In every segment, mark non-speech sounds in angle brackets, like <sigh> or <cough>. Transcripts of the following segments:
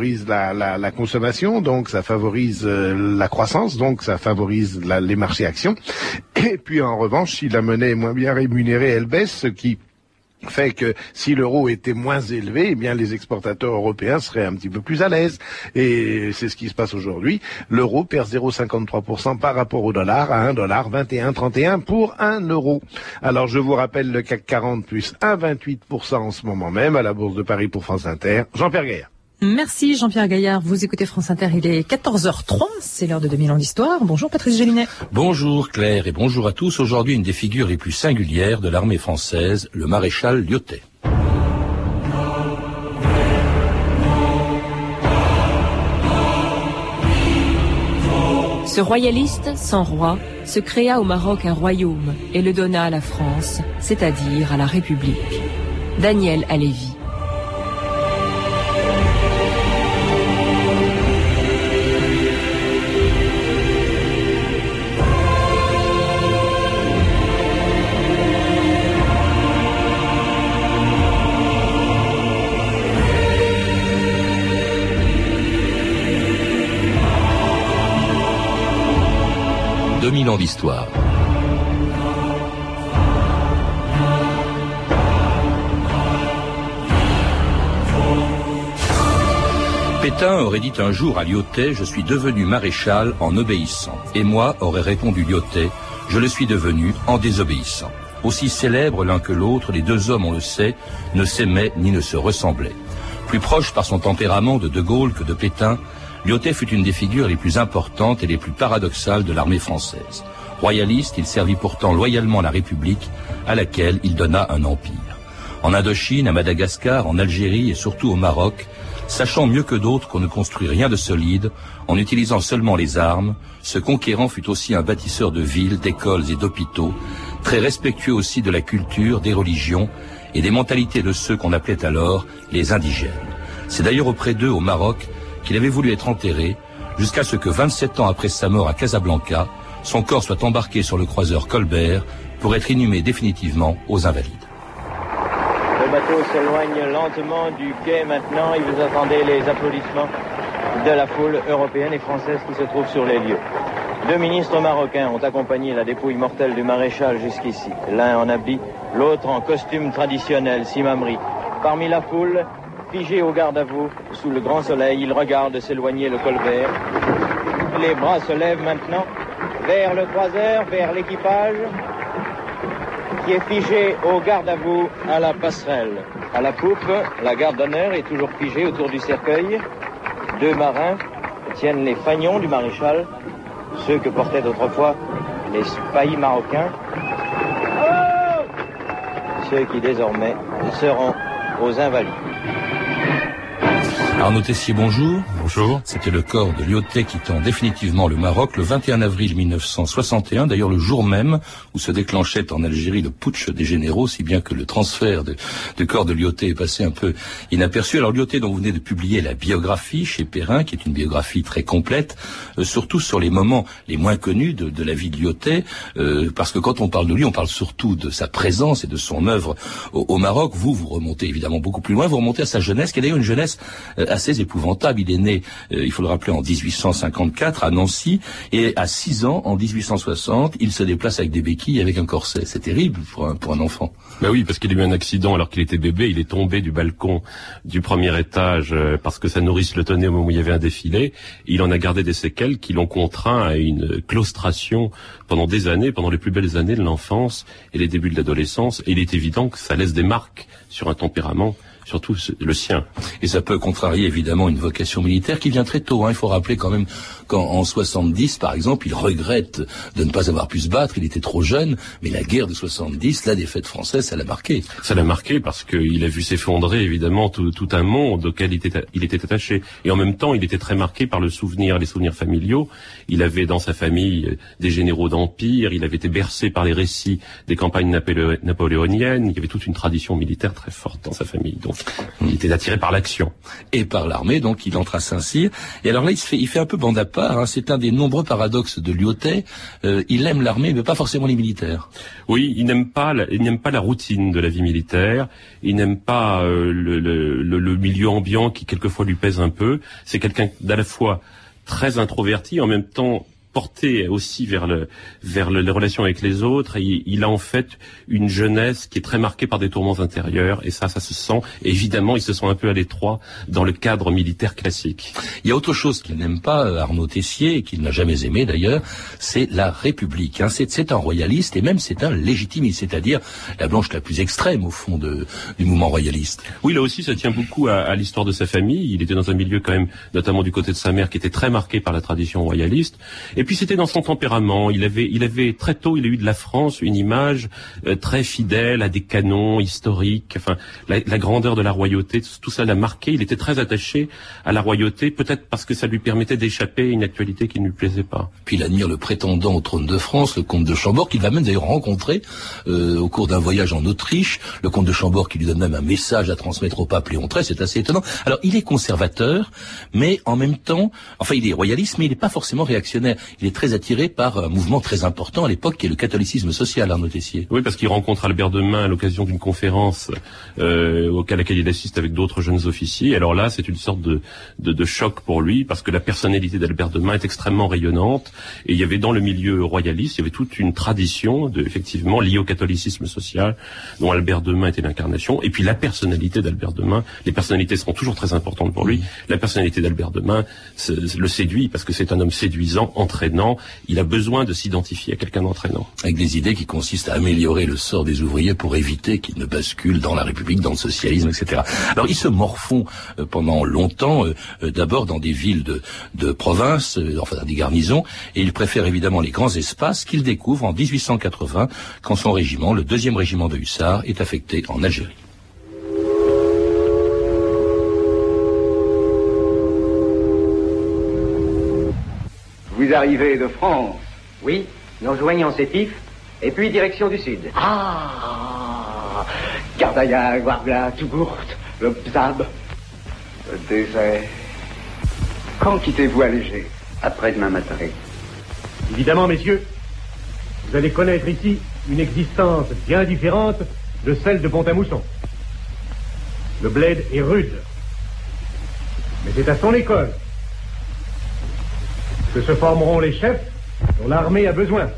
favorise la, consommation, donc ça favorise euh, la croissance, donc ça favorise les marchés actions. Et puis en revanche, si la monnaie est moins bien rémunérée, elle baisse, ce qui fait que si l'euro était moins élevé, eh bien les exportateurs européens seraient un petit peu plus à l'aise. Et c'est ce qui se passe aujourd'hui. L'euro perd 0,53% par rapport au dollar à 1 dollar 21,31 pour 1 euro. Alors je vous rappelle le CAC 40 plus 1,28% en ce moment même à la Bourse de Paris pour France Inter. Jean-Pierre Gaillard. Merci Jean-Pierre Gaillard. Vous écoutez France Inter, il est 14h03, c'est l'heure de 2000 ans d'histoire. Bonjour Patrice Gélinet. Bonjour Claire et bonjour à tous. Aujourd'hui, une des figures les plus singulières de l'armée française, le maréchal Lyotet. Ce royaliste sans roi se créa au Maroc un royaume et le donna à la France, c'est-à-dire à la République. Daniel Alévi. 2000 ans d'histoire. Pétain aurait dit un jour à Lyotet, je suis devenu maréchal en obéissant. Et moi, aurait répondu Lyotet, je le suis devenu en désobéissant. Aussi célèbres l'un que l'autre, les deux hommes, on le sait, ne s'aimaient ni ne se ressemblaient. Plus proche par son tempérament de De Gaulle que de Pétain, Lyotet fut une des figures les plus importantes et les plus paradoxales de l'armée française. Royaliste, il servit pourtant loyalement la République, à laquelle il donna un empire. En Indochine, à Madagascar, en Algérie et surtout au Maroc, sachant mieux que d'autres qu'on ne construit rien de solide, en utilisant seulement les armes, ce conquérant fut aussi un bâtisseur de villes, d'écoles et d'hôpitaux, très respectueux aussi de la culture, des religions et des mentalités de ceux qu'on appelait alors les indigènes. C'est d'ailleurs auprès d'eux, au Maroc, qu'il avait voulu être enterré, jusqu'à ce que 27 ans après sa mort à Casablanca, son corps soit embarqué sur le croiseur Colbert pour être inhumé définitivement aux Invalides. Le bateau s'éloigne lentement du quai maintenant et vous attendez les applaudissements de la foule européenne et française qui se trouve sur les lieux. Deux ministres marocains ont accompagné la dépouille mortelle du maréchal jusqu'ici. L'un en habit, l'autre en costume traditionnel, simamri. Parmi la foule, Figé au garde à vous, sous le grand soleil, il regarde s'éloigner le colbert. Les bras se lèvent maintenant vers le croiseur, vers l'équipage, qui est figé au garde à vous à la passerelle. À la poupe, la garde d'honneur est toujours figée autour du cercueil. Deux marins tiennent les fagnons du maréchal, ceux que portaient autrefois les spahis marocains, ceux qui désormais seront aux invalides. Arnaud Tessier, bonjour. Bonjour. C'était le corps de Lyotet quittant définitivement le Maroc le 21 avril 1961, d'ailleurs le jour même où se déclenchait en Algérie le putsch des généraux, si bien que le transfert de, du corps de Lyotet est passé un peu inaperçu. Alors Lyotet dont vous venez de publier la biographie chez Perrin, qui est une biographie très complète, euh, surtout sur les moments les moins connus de, de la vie de Lyotet, euh, parce que quand on parle de lui, on parle surtout de sa présence et de son œuvre au, au Maroc. Vous, vous remontez évidemment beaucoup plus loin, vous remontez à sa jeunesse, qui est d'ailleurs une jeunesse euh, assez épouvantable. Il est né, euh, il faut le rappeler, en 1854 à Nancy, et à 6 ans, en 1860, il se déplace avec des béquilles avec un corset. C'est terrible pour un, enfant. Ben oui, parce qu'il a eu un accident alors qu'il était bébé. Il est tombé du balcon du premier étage euh, parce que sa nourrice le tenait au moment où il y avait un défilé. Il en a gardé des séquelles qui l'ont contraint à une claustration pendant des années, pendant les plus belles années de l'enfance et les débuts de l'adolescence. Et il est évident que ça laisse des marques sur un tempérament surtout le sien. Et ça peut contrarier évidemment une vocation militaire qui vient très tôt. Hein. Il faut rappeler quand même qu'en 70, par exemple, il regrette de ne pas avoir pu se battre. Il était trop jeune, mais la guerre de 70, la défaite française, ça l'a marqué. Ça l'a marqué parce qu'il a vu s'effondrer évidemment tout, un monde auquel il était, attaché. Et en même temps, il était très marqué par le souvenir, les souvenirs familiaux. Il avait dans sa famille des généraux d'empire. Il avait été bercé par les récits des campagnes napoléoniennes. Il y avait toute une tradition militaire très forte dans sa famille. Il était attiré par l'action. Et par l'armée, donc il entre à Saint-Cyr. Et alors là, il, fait, un peu bande à part. Hein. C'est un des nombreux paradoxes de Lyotet. Euh, il aime l'armée, mais pas forcément les militaires. Oui, il n'aime pas, la, il n'aime pas la routine de la vie militaire. Il n'aime pas euh, le, milieu ambiant qui quelquefois lui pèse un peu. C'est quelqu'un d'à la fois très introverti, en même temps porté aussi vers le vers le, les relations avec les autres. Et il, a en fait une jeunesse qui est très marquée par des tourments intérieurs, et ça, ça se sent. évidemment, ils se sont un peu à l'étroit dans le cadre militaire classique. Il y a autre chose qu'il n'aime pas, Arnaud Tessier, et qu'il n'a jamais aimé d'ailleurs, c'est la République. Hein. C'est un royaliste, et même c'est un légitimiste, c'est-à-dire la blanche la plus extrême au fond de, du mouvement royaliste. Oui, là aussi, ça tient beaucoup à, à l'histoire de sa famille. Il était dans un milieu quand même, notamment du côté de sa mère, qui était très marqué par la tradition royaliste. Et puis c'était dans son tempérament. Il avait, il avait très tôt, il a eu de la France une image euh, très fidèle à des canons historiques. Enfin, la, grandeur de la royauté, tout ça l'a marqué. Il était très attaché à la royauté, peut-être parce que ça lui permettait d'échapper à une actualité qui ne lui plaisait pas. Puis il admire le prétendant au trône de France, le comte de Chambord, qu'il va même d'ailleurs rencontrer euh, au cours d'un voyage en Autriche. Le comte de Chambord qui lui donne même un message à transmettre au pape Léon XIII. C'est assez étonnant. Alors il est conservateur, mais en même temps, enfin il est royaliste, mais il n'est pas forcément réactionnaire. Il est très attiré par un mouvement très important à l'époque qui est le catholicisme social, Arnaud Tessier. Oui, parce qu'il rencontre Albert Demain à l'occasion d'une conférence euh, à laquelle il assiste avec d'autres jeunes officiers. Alors là, c'est une sorte de, de, de, choc pour lui, parce que la personnalité d'Albert Demain est extrêmement rayonnante, et il y avait dans le milieu royaliste, il y avait toute une tradition, de, effectivement, liée au catholicisme social, dont Albert Demain était l'incarnation, et puis la personnalité d'Albert Demain, les personnalités seront toujours très importantes pour lui, la personnalité d'Albert Demain le séduit, parce que c'est un homme séduisant, entraînant, il a besoin de s'identifier à quelqu'un d'entraînant. Avec des idées qui consistent à améliorer le sort des ouvriers pour éviter qu'ils ne basculent dans la République, dans le socialisme, etc. Alors ils se morfont euh, pendant longtemps, euh, euh, d'abord dans des villes de, de province, enfin des garnisons, et ils préfèrent évidemment les grands espaces qu'ils découvrent en 1880 quand son régiment, le deuxième régiment de hussards, est affecté en Algérie. Vous arrivez de France Oui, nous rejoignons Sétif, et puis direction du sud. Ah Gardaïa, Guarbla, Tougourt, le Bzab, le désert. Quand quittez-vous Alger Après-demain matin. Évidemment, messieurs, vous allez connaître ici une existence bien différente de celle de Pont-à-Mousson. Le bled est rude, mais c'est à son école que se formeront les chefs dont l'armée a besoin.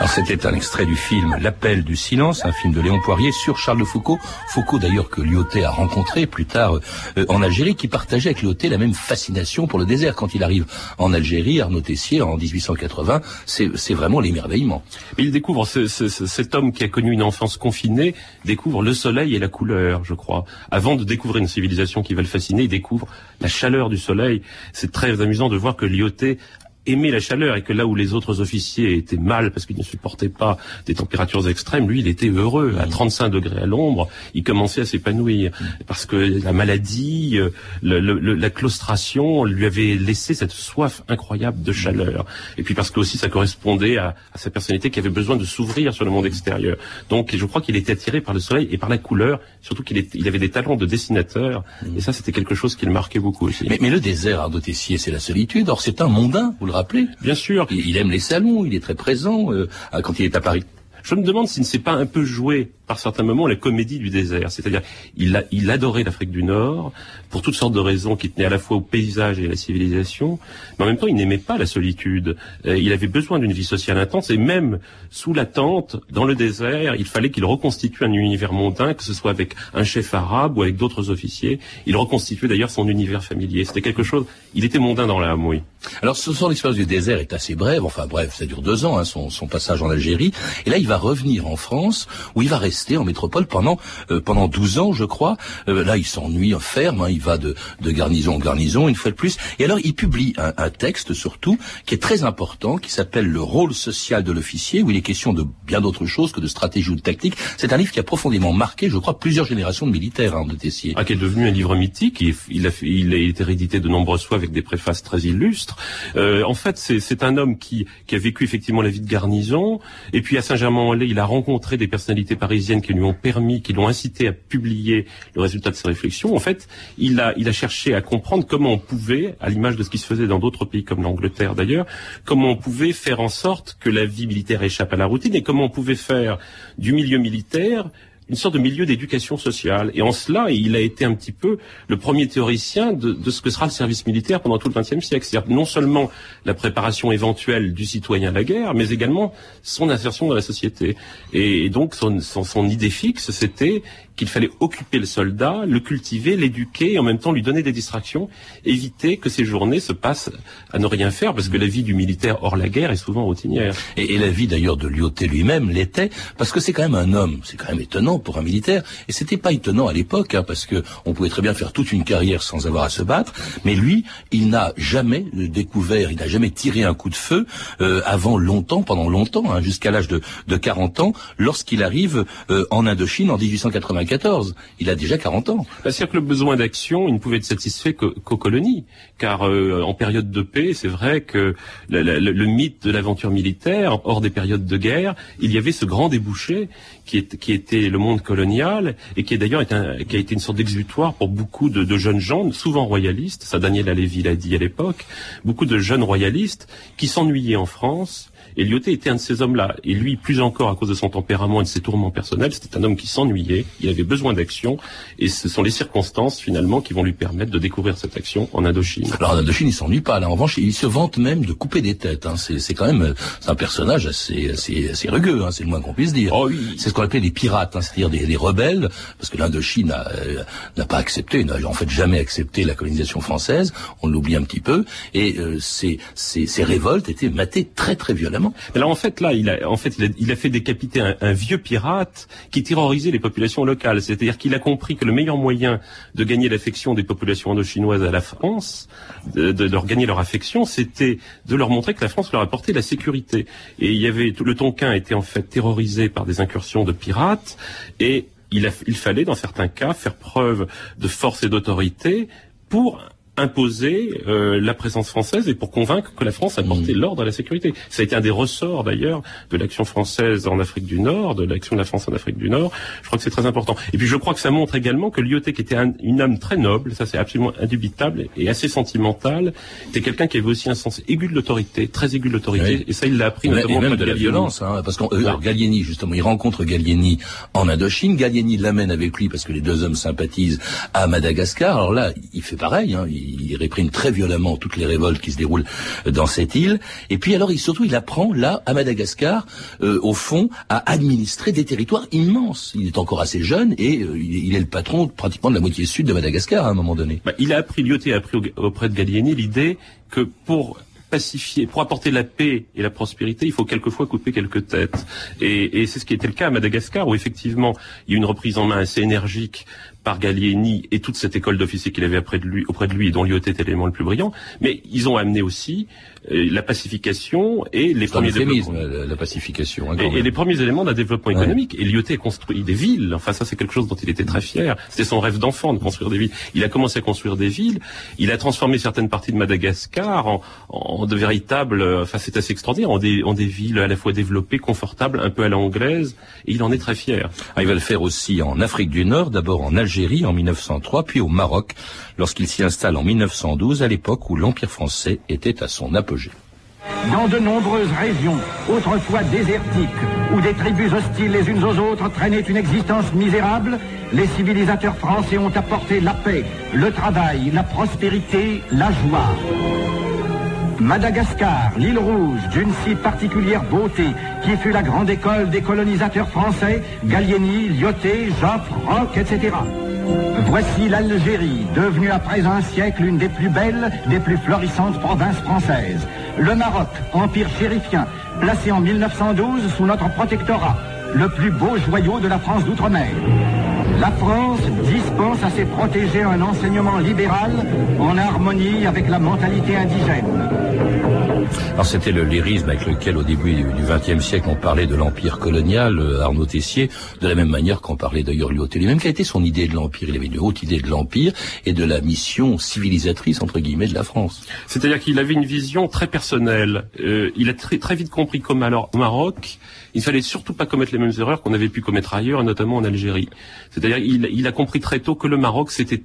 Alors c'était un extrait du film L'appel du silence, un film de Léon Poirier sur Charles de Foucault. Foucault d'ailleurs que Lyoté a rencontré plus tard euh, en Algérie, qui partageait avec Lyoté la même fascination pour le désert. Quand il arrive en Algérie, Arnaud Tessier en 1880, c'est vraiment l'émerveillement. Il découvre cet homme qui a connu une enfance confinée, découvre le soleil et la couleur, je crois. Avant de découvrir une civilisation qui va le fasciner, il découvre la chaleur du soleil. C'est très amusant de voir que Lyoté aimait la chaleur et que là où les autres officiers étaient mal parce qu'ils ne supportaient pas des températures extrêmes, lui, il était heureux. À 35 mmh. degrés à l'ombre, il commençait à s'épanouir mmh. parce que la maladie, euh, la claustration lui avait laissé cette soif incroyable de chaleur. Et puis parce que aussi ça correspondait à, sa personnalité qui avait besoin de s'ouvrir sur le monde extérieur. Donc je crois qu'il était attiré par le soleil et par la couleur, surtout qu'il il avait des talents de dessinateur. Et ça, c'était quelque chose qui le marquait beaucoup aussi. Mais, le désert, Arnaud Tessier, c'est la solitude. Or, c'est un mondain, vous le Bien sûr. Il, aime les salons, il est très présent euh, quand il est à Paris. Je me demande s'il ne s'est pas un peu joué par certains moments la comédie du désert. C'est-à-dire, il, adorait l'Afrique du Nord pour toutes sortes de raisons qui tenaient à la fois au paysage et à la civilisation, mais en même temps, il n'aimait pas la solitude. Euh, il avait besoin d'une vie sociale intense et même sous la tente, dans le désert, il fallait qu'il reconstitue un univers mondain, que ce soit avec un chef arabe ou avec d'autres officiers. Il reconstituait d'ailleurs son univers familier. C'était quelque chose. Il était mondain dans l'âme, oui. Alors, son expérience du désert est assez brève. Enfin, bref, ça dure deux ans, hein, son, son passage en Algérie. Et là, il va revenir en France, où il va rester en métropole pendant euh, pendant 12 ans, je crois. Euh, là, il s'ennuie ferme, hein, il va de, de garnison en garnison, une fois de plus. Et alors, il publie un, un texte, surtout, qui est très important, qui s'appelle Le rôle social de l'officier, où il est question de bien d'autres choses que de stratégie ou de tactique. C'est un livre qui a profondément marqué, je crois, plusieurs générations de militaires hein, de Tessier. Ah, qui est devenu un livre mythique. Il, il, a, il a été réédité de nombreuses fois avec des préfaces très illustres. Euh, en fait, c'est un homme qui, qui a vécu effectivement la vie de garnison. Et puis à Saint-Germain-en-Laye, il a rencontré des personnalités parisiennes qui lui ont permis, qui l'ont incité à publier le résultat de ses réflexions. En fait, il a, il a cherché à comprendre comment on pouvait, à l'image de ce qui se faisait dans d'autres pays comme l'Angleterre d'ailleurs, comment on pouvait faire en sorte que la vie militaire échappe à la routine et comment on pouvait faire du milieu militaire une sorte de milieu d'éducation sociale. Et en cela, il a été un petit peu le premier théoricien de, ce que sera le service militaire pendant tout le XXe siècle. C'est-à-dire non seulement la préparation éventuelle du citoyen à la guerre, mais également son insertion dans la société. Et, donc son idée fixe, c'était qu'il fallait occuper le soldat, le cultiver, l'éduquer et en même temps lui donner des distractions, éviter que ses journées se passent à ne rien faire, parce que la vie du militaire hors la guerre est souvent routinière. Et, et la vie d'ailleurs de Lyoté lui-même l'était, parce que c'est quand même un homme, c'est quand même étonnant pour un militaire, et c'était pas étonnant à l'époque, hein, parce que on pouvait très bien faire toute une carrière sans avoir à se battre, mais lui, il n'a jamais découvert, il n'a jamais tiré un coup de feu euh, avant longtemps, pendant longtemps, hein, jusqu'à l'âge de, de 40 ans, lorsqu'il arrive euh, en Indochine en 1895 il a déjà 40 ans. C'est-à-dire que le besoin d'action, il ne pouvait être satisfait qu'aux colonies. Car euh, en période de paix, c'est vrai que le, mythe de l'aventure militaire, hors des périodes de guerre, il y avait ce grand débouché qui, était le monde colonial et qui d'ailleurs a été une sorte d'exutoire pour beaucoup de, jeunes gens, souvent royalistes. Ça, Daniel Alévi l'a dit à l'époque. Beaucoup de jeunes royalistes qui s'ennuyaient en France et Lyoté était un de ces hommes-là. Et lui, plus encore à cause de son tempérament et de ses tourments personnels, c'était un homme qui s'ennuyait, besoin d'action, et ce sont les circonstances finalement qui vont lui permettre de découvrir cette action en Indochine. Alors en Indochine, il s'ennuie pas. Là, en revanche, il se vante même de couper des têtes. Hein. C'est quand même un personnage assez, assez, assez rugueux, hein, c'est le moins qu'on puisse dire. Oh, oui. C'est ce qu'on appelait les pirates, hein, c'est-à-dire des, rebelles, parce que l'Indochine n'a euh, pas accepté, n'a en fait jamais accepté la colonisation française. On l'oublie un petit peu, et euh, ces, ces, ces révoltes étaient matées très très violemment. Mais là, en fait, là, il a, en fait, il a, fait décapiter un, vieux pirate qui terrorisait les populations locales. C'est-à-dire qu'il a compris que le meilleur moyen de gagner l'affection des populations indochinoises à la France, de, leur gagner leur affection, c'était de leur montrer que la France leur apportait la sécurité. Et il avait, le Tonkin était en fait terrorisé par des incursions de pirates et il fallait, dans certains cas, faire preuve de force et d'autorité pour imposer euh, la présence française et pour convaincre que la France a porté mm. l'ordre à la sécurité. Ça a été un des ressorts d'ailleurs de l'action française en Afrique du Nord, de l'action de la France en Afrique du Nord. Je crois que c'est très important. Et puis je crois que ça montre également que Lyoté, qui était une âme très noble, ça c'est absolument indubitable et assez sentimental, était quelqu'un qui avait aussi un sens aigu de l'autorité, très aigu de l'autorité, et ça il l'a appris notamment et même de, la violence, hein, parce que euh, Gallieni justement, il rencontre Gallieni en Indochine, Gallieni l'amène avec lui parce que les deux hommes sympathisent à Madagascar. Alors là, il fait pareil, hein, il il réprime très violemment toutes les révoltes qui se déroulent dans cette île. Et puis alors, il, surtout, il apprend là, à Madagascar, euh, au fond, à administrer des territoires immenses. Il est encore assez jeune et euh, il, est le patron pratiquement de la moitié sud de Madagascar à un moment donné. Bah, il a appris, Lyoté a appris auprès de Gallieni l'idée que pour pacifier, pour apporter la paix et la prospérité, il faut quelquefois couper quelques têtes. Et, et c'est ce qui était le cas à Madagascar, où effectivement, il y a une reprise en main assez énergique par Gallieni et toute cette école d'officiers qu'il avait auprès de lui, auprès de lui et dont Lyoté était l'élément le plus brillant. Mais ils ont amené aussi euh, la pacification et les premiers éléments. La, la, pacification. Hein, et, les premiers éléments d'un développement économique. Et Lyoté a construit des villes. Enfin, ça, c'est quelque chose dont il était très fier. C'était son rêve d'enfant de construire des villes. Il a commencé à construire des villes. Il a transformé certaines parties de Madagascar en, en de véritables. Enfin, c'est assez extraordinaire. En des, en des villes à la fois développées, confortables, un peu à l'anglaise. Et il en est très fier. Ah, il va le faire aussi en Afrique du Nord, d'abord en Algérie en 1903, puis au Maroc lorsqu'il s'y installe en 1912, à l'époque où l'Empire français était à son apogée. Dans de nombreuses régions, autrefois désertiques, où des tribus hostiles les unes aux autres traînaient une existence misérable, les civilisateurs français ont apporté la paix, le travail, la prospérité, la joie. Madagascar, l'île rouge, d'une si particulière beauté, qui fut la grande école des colonisateurs français, Gallieni, Lyoté, Joffre, Roch, etc. Voici l'Algérie, devenue après un siècle une des plus belles, des plus florissantes provinces françaises. Le Maroc, empire chérifien, placé en 1912 sous notre protectorat, le plus beau joyau de la France d'outre-mer. La France dispense à ses protégés un enseignement libéral en harmonie avec la mentalité indigène. Alors c'était le lyrisme avec lequel au début du XXe siècle on parlait de l'empire colonial, euh, Arnaud Tessier, de la même manière qu'on parlait d'ailleurs Lyoté lui-même, quelle était son idée de l'empire? Il avait une haute idée de l'empire et de la mission civilisatrice entre guillemets de la France. C'est-à-dire qu'il avait une vision très personnelle. Euh, il a très, très vite compris qu'au Maroc, il fallait surtout pas commettre les mêmes erreurs qu'on avait pu commettre ailleurs, notamment en Algérie. C'est-à-dire il, a compris très tôt que le Maroc c'était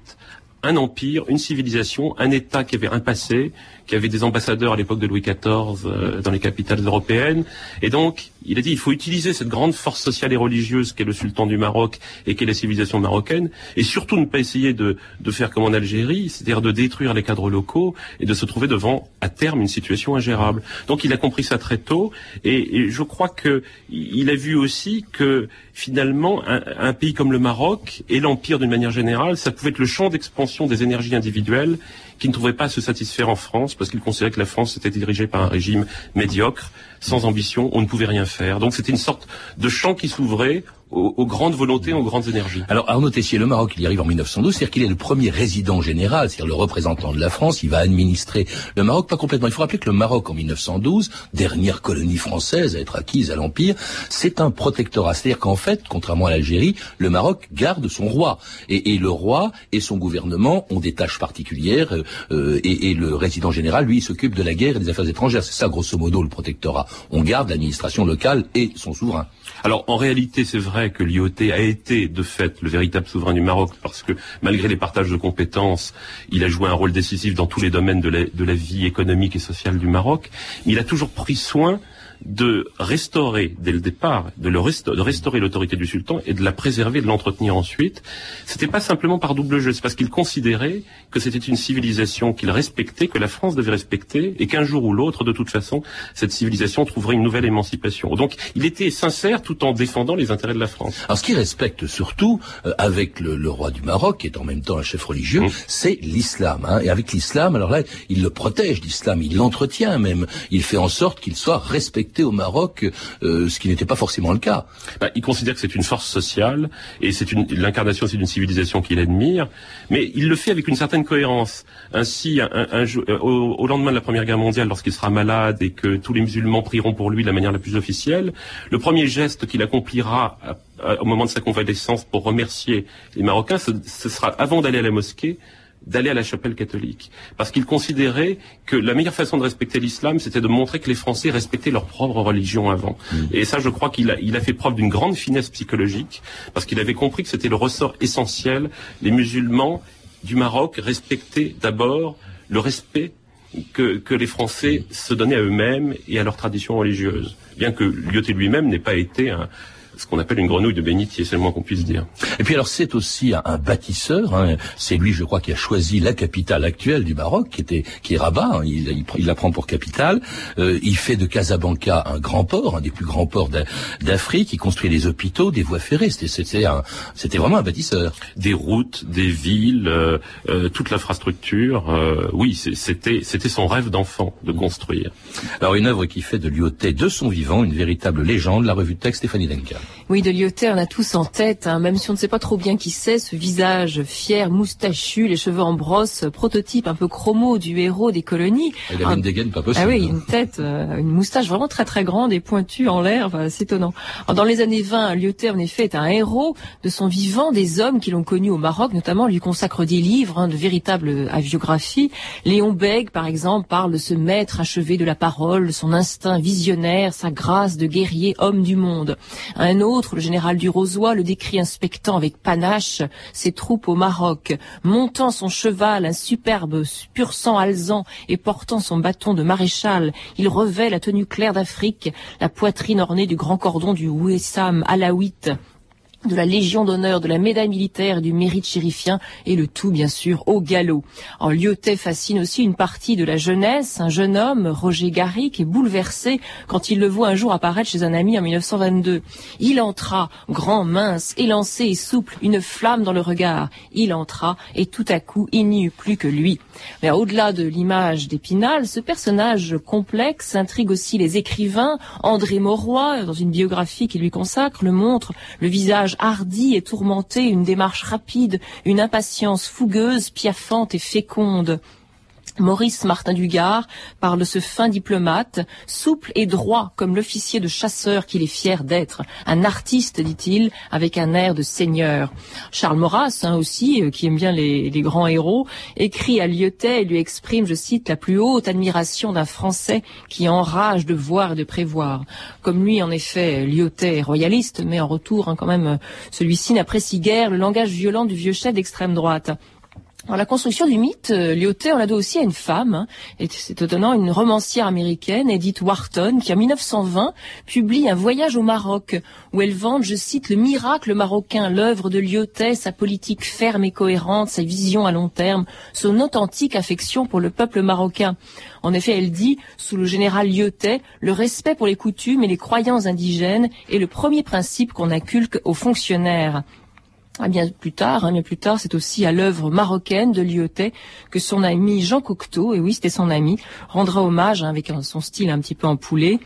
un empire, une civilisation, un État qui avait un passé, qui avait des ambassadeurs à l'époque de Louis XIV euh, dans les capitales européennes. Et donc, il a dit il faut utiliser cette grande force sociale et religieuse qu'est le sultan du Maroc et qu'est la civilisation marocaine, et surtout ne pas essayer de, de faire comme en Algérie, c'est-à-dire de détruire les cadres locaux et de se trouver devant, à terme, une situation ingérable. Donc, il a compris ça très tôt, et, et je crois que il a vu aussi que finalement, un, pays comme le Maroc et l'empire d'une manière générale, ça pouvait être le champ d'expansion des énergies individuelles qui ne trouvaient pas à se satisfaire en France parce qu'ils considéraient que la France était dirigée par un régime médiocre, sans ambition, on ne pouvait rien faire. Donc c'était une sorte de champ qui s'ouvrait aux, grandes volontés, aux grandes énergies. Alors Arnaud Tessier, le Maroc, il y arrive en 1912, c'est-à-dire qu'il est le premier résident général, c'est-à-dire le représentant de la France, il va administrer le Maroc, pas complètement. Il faut rappeler que le Maroc, en 1912, dernière colonie française à être acquise à l'Empire, c'est un protectorat. C'est-à-dire qu'en fait, contrairement à l'Algérie, le Maroc garde son roi. Et, le roi et son gouvernement ont des tâches particulières, euh, et, et, le résident général, lui, s'occupe de la guerre et des affaires étrangères. C'est ça, grosso modo, le protectorat. On garde l'administration locale et son souverain. Alors, en réalité, c'est vrai que l'IOT a été de fait le véritable souverain du Maroc parce que malgré les partages de compétences, il a joué un rôle décisif dans tous les domaines de la, de la vie économique et sociale du Maroc. Il a toujours pris soin de restaurer dès le départ, de, le de restaurer l'autorité du sultan et de la préserver, de l'entretenir ensuite. C'était pas simplement par double jeu, c'est parce qu'il considérait que c'était une civilisation qu'il respectait, que la France devait respecter, et qu'un jour ou l'autre, de toute façon, cette civilisation trouverait une nouvelle émancipation. Donc, il était sincère tout en défendant les intérêts de la France. Alors, ce qu'il respecte surtout, euh, avec le, le, roi du Maroc, qui est en même temps un chef religieux, mmh. c'est l'islam. Hein. Et avec l'islam, alors là, il le protège, l'islam, il l'entretient même. Il fait en sorte qu'il soit respecté au Maroc, euh, ce qui n'était pas forcément le cas. Bah, il considère que c'est une force sociale et c'est une l'incarnation c'est d'une civilisation qu'il admire, mais il le fait avec une certaine cohérence. Ainsi, un, euh, au, lendemain de la Première Guerre mondiale, lorsqu'il sera malade et que tous les musulmans prieront pour lui de la manière la plus officielle, le premier geste qu'il accomplira au moment de sa convalescence pour remercier les Marocains, ce sera avant d'aller à la mosquée d'aller à la chapelle catholique. Parce qu'il considérait que la meilleure façon de respecter l'islam, c'était de montrer que les Français respectaient leur propre religion avant. Mm. Et ça, je crois qu'il a, il a fait preuve d'une grande finesse psychologique, parce qu'il avait compris que c'était le ressort essentiel. Les musulmans du Maroc respectaient d'abord le respect que, que, les Français se donnaient à eux-mêmes et à leur tradition religieuse. Bien que Lyoté lui-même n'ait pas été un, ce qu'on appelle une grenouille de bénitier, c'est le moins qu'on puisse dire. Et puis alors c'est aussi un, un bâtisseur. Hein. C'est lui, je crois, qui a choisi la capitale actuelle du Maroc, qui était qui est Rabat. Hein. Il, il, il, la prend pour capitale. Euh, il fait de Casablanca un grand port, un des plus grands ports d'Afrique. Il construit des hôpitaux, des voies ferrées. C'était c'était vraiment un bâtisseur. Des routes, des villes, euh, euh, toute l'infrastructure. Euh, oui, c'était c'était son rêve d'enfant de construire. Alors une œuvre qui fait de Lyoté de son vivant une véritable légende. La revue de texte Stéphanie Denka. Oui, de Lyoté, on a tous en tête, hein, même si on ne sait pas trop bien qui c'est, ce visage fier, moustachu, les cheveux en brosse, prototype un peu chromo du héros des colonies. Il avait une dégaine pas possible. Ah oui, une tête, euh, une moustache vraiment très très grande et pointue en l'air, enfin, c'est étonnant. Alors, dans les années 20, Lyoté, en effet, est un héros de son vivant, des hommes qui l'ont connu au Maroc, notamment, lui consacre des livres, hein, de véritables biographies. Léon Bègue, par exemple, parle de ce maître achevé de la parole, son instinct visionnaire, sa grâce de guerrier, homme du monde. Un autre, le général du Rosoy, le décrit inspectant avec panache ses troupes au Maroc, montant son cheval, un superbe pur sang alzan et portant son bâton de maréchal. Il revêt la tenue claire d'Afrique, la poitrine ornée du grand cordon du Ouessam alaouite de la Légion d'honneur, de la médaille militaire, du mérite chérifien et le tout bien sûr au galop. En Lyotet fascine aussi une partie de la jeunesse, un jeune homme, Roger Garrick, est bouleversé quand il le voit un jour apparaître chez un ami en 1922. Il entra, grand, mince, élancé et souple, une flamme dans le regard. Il entra et tout à coup il n'y eut plus que lui. Mais au-delà de l'image d'Épinal, ce personnage complexe intrigue aussi les écrivains. André Mauroy, dans une biographie qu'il lui consacre, le montre, le visage visage hardi et tourmenté, une démarche rapide, une impatience fougueuse, piaffante et féconde. Maurice Martin Dugard parle de ce fin diplomate, souple et droit comme l'officier de chasseur qu'il est fier d'être, un artiste, dit-il, avec un air de seigneur. Charles Maurras, hein, aussi, euh, qui aime bien les, grands héros, écrit à Lyotet et lui exprime, je cite, la plus haute admiration d'un Français qui enrage de voir et de prévoir. Comme lui, en effet, Lyotet est royaliste, mais en retour, hein, quand même, celui-ci n'apprécie guère le langage violent du vieux chef d'extrême droite. Alors, la construction du mythe, Lyotet, on l'a doit aussi à une femme, hein, et c'est étonnant, une romancière américaine, Edith Wharton, qui en 1920 publie un voyage au Maroc, où elle vante, je cite, le miracle marocain, l'œuvre de Lyotet, sa politique ferme et cohérente, sa vision à long terme, son authentique affection pour le peuple marocain. En effet, elle dit, sous le général Lyotet, le respect pour les coutumes et les croyances indigènes est le premier principe qu'on inculque aux fonctionnaires. Ah bien plus tard, hein, bien plus tard, c'est aussi à l'œuvre marocaine de Lyotet que son ami Jean Cocteau, et oui, c'était son ami, rendra hommage hein, avec son style un petit peu en poulet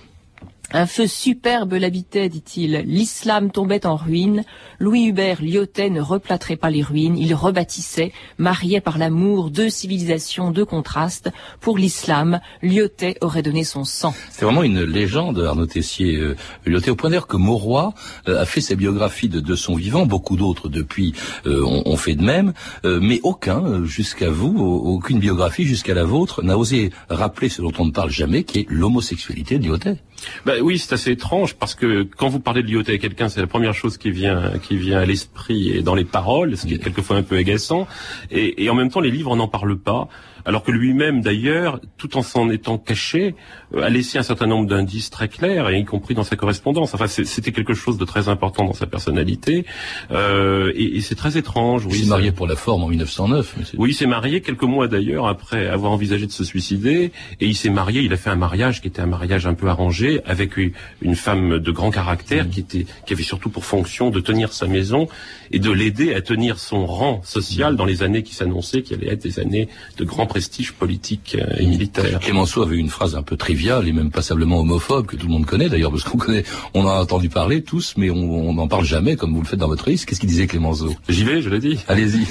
un feu superbe l'habitait, dit-il. L'islam tombait en ruine. Louis Hubert Lyotet ne replâtrait pas les ruines. Il rebâtissait, mariait par l'amour deux civilisations, deux contrastes. Pour l'islam, Lyotet aurait donné son sang. C'est vraiment une légende, Arnaud Tessier. Euh, Lyotet, au point d'ailleurs que Mauroy euh, a fait sa biographie de, son vivant. Beaucoup d'autres depuis euh, ont, fait de même. mais aucun, jusqu'à vous, aucune biographie jusqu'à la vôtre, n'a osé rappeler ce dont on ne parle jamais, qui est l'homosexualité de Lyotet. Ben oui, c'est assez étrange parce que quand vous parlez de Lyotet à quelqu'un, c'est la première chose qui vient qui vient à l'esprit et dans les paroles, ce qui est quelquefois un peu agaçant. Et, et en même temps, les livres n'en parlent pas alors que lui-même d'ailleurs, tout en s'en étant caché, euh, a laissé un certain nombre d'indices très clairs, y compris dans sa correspondance. Enfin, c'était quelque chose de très important dans sa personnalité, euh, et, c'est très étrange. Oui, il s'est marié pour la forme en 1909. Oui, il s'est marié quelques mois d'ailleurs après avoir envisagé de se suicider, et il s'est marié. Il a fait un mariage qui était un mariage un peu arrangé avec une femme de grand caractère mmh. qui était, qui avait surtout pour fonction de tenir sa maison et de l'aider à tenir son rang social dans les années qui s'annonçaient, qui allaient être des années de grand prestige politique euh, et militaire. Clémenceau avait une phrase un peu triviale et même passablement homophobe que tout le monde connaît d'ailleurs, parce qu'on connaît, on en a entendu parler tous, mais on n'en parle jamais comme vous le faites dans votre liste. Qu'est-ce qu'il disait Clémenceau? J'y vais, je l'ai dit. Allez-y.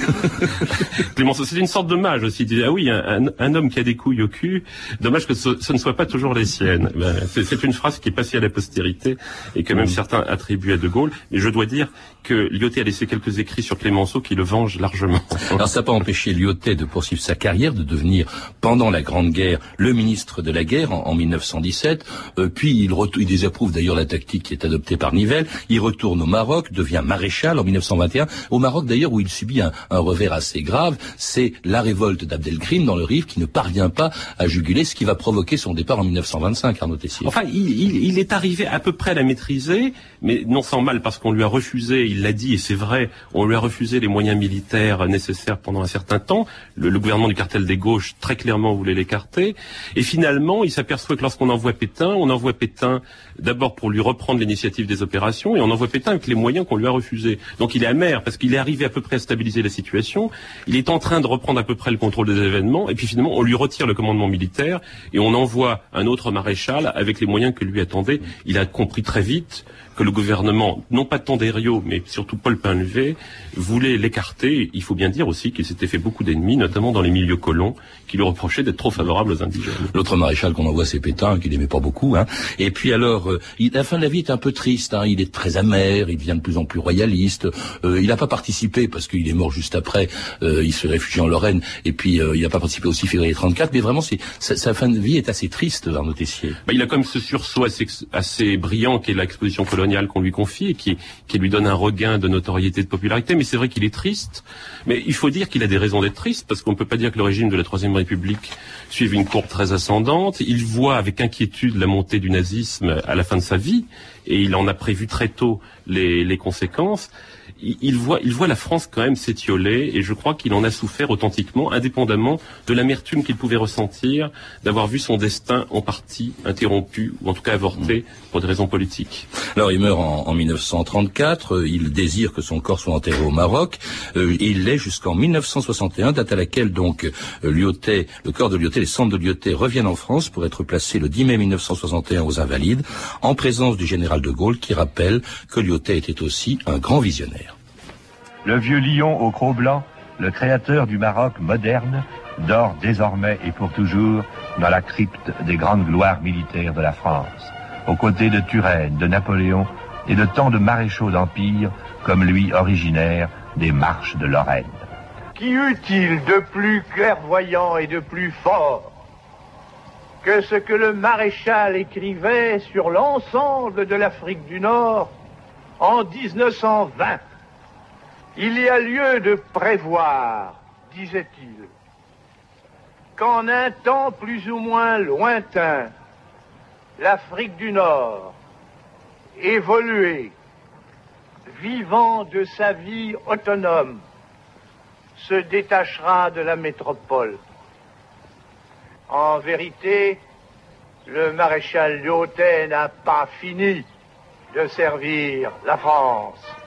<laughs> Clémenceau, c'est une sorte de mage aussi. Il disait, ah oui, un, homme qui a des couilles au cul, dommage que ce, ne soit pas toujours les siennes. Ben, c'est une phrase qui est passée à la postérité et que même mm. certains attribuent à De Gaulle. Mais je dois dire que Lyotet a laissé quelques écrits sur Clémenceau qui le vengent largement. Alors ça n'a pas empêché Lyotet de poursuivre sa carrière, de devenir, pendant la Grande Guerre, le ministre de la Guerre en, 1917. Euh, puis il, il désapprouve d'ailleurs la tactique qui est adoptée par Nivelle. Il retourne au Maroc, devient maréchal en 1921. Au Maroc d'ailleurs où il subit un, revers assez grave, c'est la révolte d'Abdelkrim dans le Rif qui ne parvient pas à juguler, ce qui va provoquer son départ en 1925, Arnaud Tessier. Enfin, il, il est arrivé à peu près à la maîtriser, mais non sans mal parce qu'on lui a refusé il l'a dit, et c'est vrai, on lui a refusé les moyens militaires nécessaires pendant un certain temps. Le, gouvernement du cartel des gauches, très clairement, voulait l'écarter. Et finalement, il s'aperçoit que lorsqu'on envoie Pétain, on envoie Pétain d'abord pour lui reprendre l'initiative des opérations, et on envoie Pétain avec les moyens qu'on lui a refusés. Donc il est amer, parce qu'il est arrivé à peu près à stabiliser la situation. Il est en train de reprendre à peu près le contrôle des événements, et puis finalement, on lui retire le commandement militaire, et on envoie un autre maréchal avec les moyens que lui attendait. Il a compris très vite que le gouvernement, non pas tant Tandério, mais surtout Paul Pinlevé, voulait l'écarter. Il faut bien dire aussi qu'il s'était fait beaucoup d'ennemis, notamment dans les milieux colons, qui lui reprochaient d'être trop favorable aux indigènes. L'autre maréchal qu'on envoie, c'est Pétain, qu'il n'aimait pas beaucoup. Hein. Et puis alors, euh, la fin de la vie est un peu triste. Hein. Il est très amer, il devient de plus en plus royaliste. Euh, il n'a pas participé, parce qu'il est mort juste après, euh, il se réfugie en Lorraine, et puis il n'a pas participé aussi février 34, mais vraiment, c'est, sa, fin de vie est assez triste, Arnaud Tessier. Bah, il a quand même ce sursaut assez, assez brillant qu'est l'exposition coloniale qu'on lui confie et qui, qui lui donne un regain de notoriété, de popularité. Mais c'est vrai qu'il est triste. Mais il faut dire qu'il a des raisons d'être triste parce qu'on ne peut pas dire que le régime de la Troisième République suive une courbe très ascendante. Il voit avec inquiétude la montée du nazisme à la fin de sa vie et il en a prévu très tôt les, les conséquences il voit, il voit la France quand même s'étioler et je crois qu'il en a souffert authentiquement, indépendamment de l'amertume qu'il pouvait ressentir d'avoir vu son destin en partie interrompu ou en tout cas avorté pour des raisons politiques. Alors il meurt en, 1934, euh, il désire que son corps soit enterré au Maroc, euh, et il l'est jusqu'en 1961, date à laquelle donc euh, Lyotet, le corps de Lyotet, les cendres de Lyotet reviennent en France pour être placés le 10 mai 1961 aux Invalides, en présence du général général de Gaulle qui rappelle que Lyotet était aussi un grand visionnaire. Le vieux lion au croc blanc, le créateur du Maroc moderne, dort désormais et pour toujours dans la crypte des grandes gloires militaires de la France, aux côtés de Turenne, de Napoléon et de tant de maréchaux d'empire comme lui originaire des marches de Lorraine. Qui eut-il de plus clairvoyant et de plus fort que ce que le maréchal écrivait sur l'ensemble de l'Afrique du Nord en 1920 Il y a lieu de prévoir, disait-il, qu'en un temps plus ou moins lointain, l'Afrique du Nord, évoluée, vivant de sa vie autonome, se détachera de la métropole. En vérité, le maréchal Lyotet n'a pas fini de servir la France.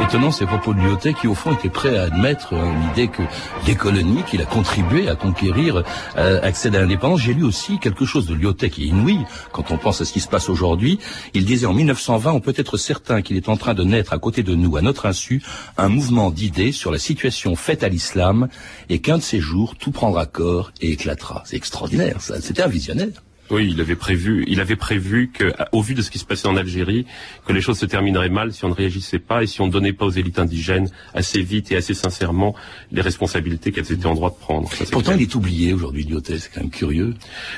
Étonnant ces propos de Lyotet qui au fond était prêt à admettre euh, l'idée que les colonies qu'il a contribué à conquérir euh, accèdent à l'indépendance. J'ai lu aussi quelque chose de Lyotet qui est inouï quand on pense à ce qui se passe aujourd'hui. Il disait en 1920 on peut être certain qu'il est en train de naître à côté de nous, à notre insu, un mouvement d'idées sur la situation faite à l'islam et qu'un de ces jours tout prendra corps et éclatera. C'est extraordinaire ça. C'était un visionnaire. Oui, il avait prévu, il avait prévu que, au vu de ce qui se passait en Algérie, que les choses se termineraient mal si on ne réagissait pas et si on ne donnait pas aux élites indigènes assez vite et assez sincèrement les responsabilités qu'elles étaient en droit de prendre. Ça, Pourtant, il est oublié aujourd'hui, Lyotet. C'est quand même curieux.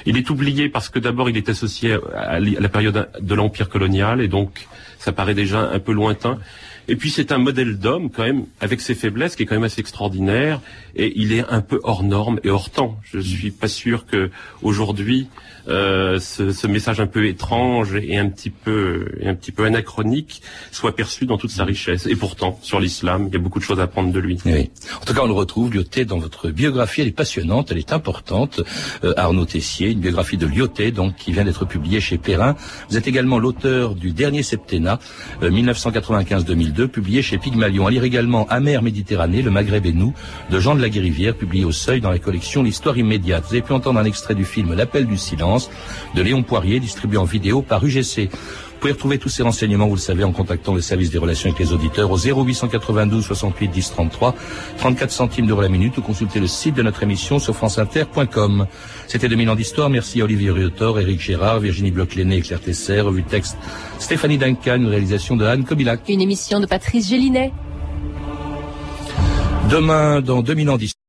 Il est oublié parce que d'abord, il est associé à la période de l'empire colonial et donc ça paraît déjà un peu lointain. Et puis c'est un modèle d'homme quand même avec ses faiblesses qui est quand même assez extraordinaire et il est un peu hors norme et hors temps. Je suis pas sûr que aujourd'hui euh, ce, ce, message un peu étrange et un petit peu un petit peu anachronique soit perçu dans toute sa richesse. Et pourtant sur l'islam, il y a beaucoup de choses à apprendre de lui. Oui. En tout cas, on le retrouve Lyotet dans votre biographie. Elle est passionnante, elle est importante. Euh, Arnaud Tessier, une biographie de Lyotet donc qui vient d'être publiée chez Perrin. Vous êtes également l'auteur du dernier septennat euh, 1995-2002 publié chez Pygmalion. À lire également Amère Méditerranée, le Maghreb et nous de Jean de la Guérivière, publié au Seuil dans la collection L'Histoire immédiate. Vous avez pu entendre un extrait du film L'appel du silence de Léon Poirier, distribué en vidéo par UGC. Vous pouvez retrouver tous ces renseignements, vous le savez, en contactant le service des relations avec les auditeurs au 0892 68 10 33, 34 centimes d'euros la minute ou consulter le site de notre émission sur franceinter.com. C'était 2000 ans d'histoire. Merci à Olivier Riotor, Éric Gérard, Virginie Bloch-Léné Claire Tesser. Revue de texte Stéphanie Duncan, une réalisation de Anne Kobilac. Une émission de Patrice Gélinet. Demain, dans 2000 ans d'histoire.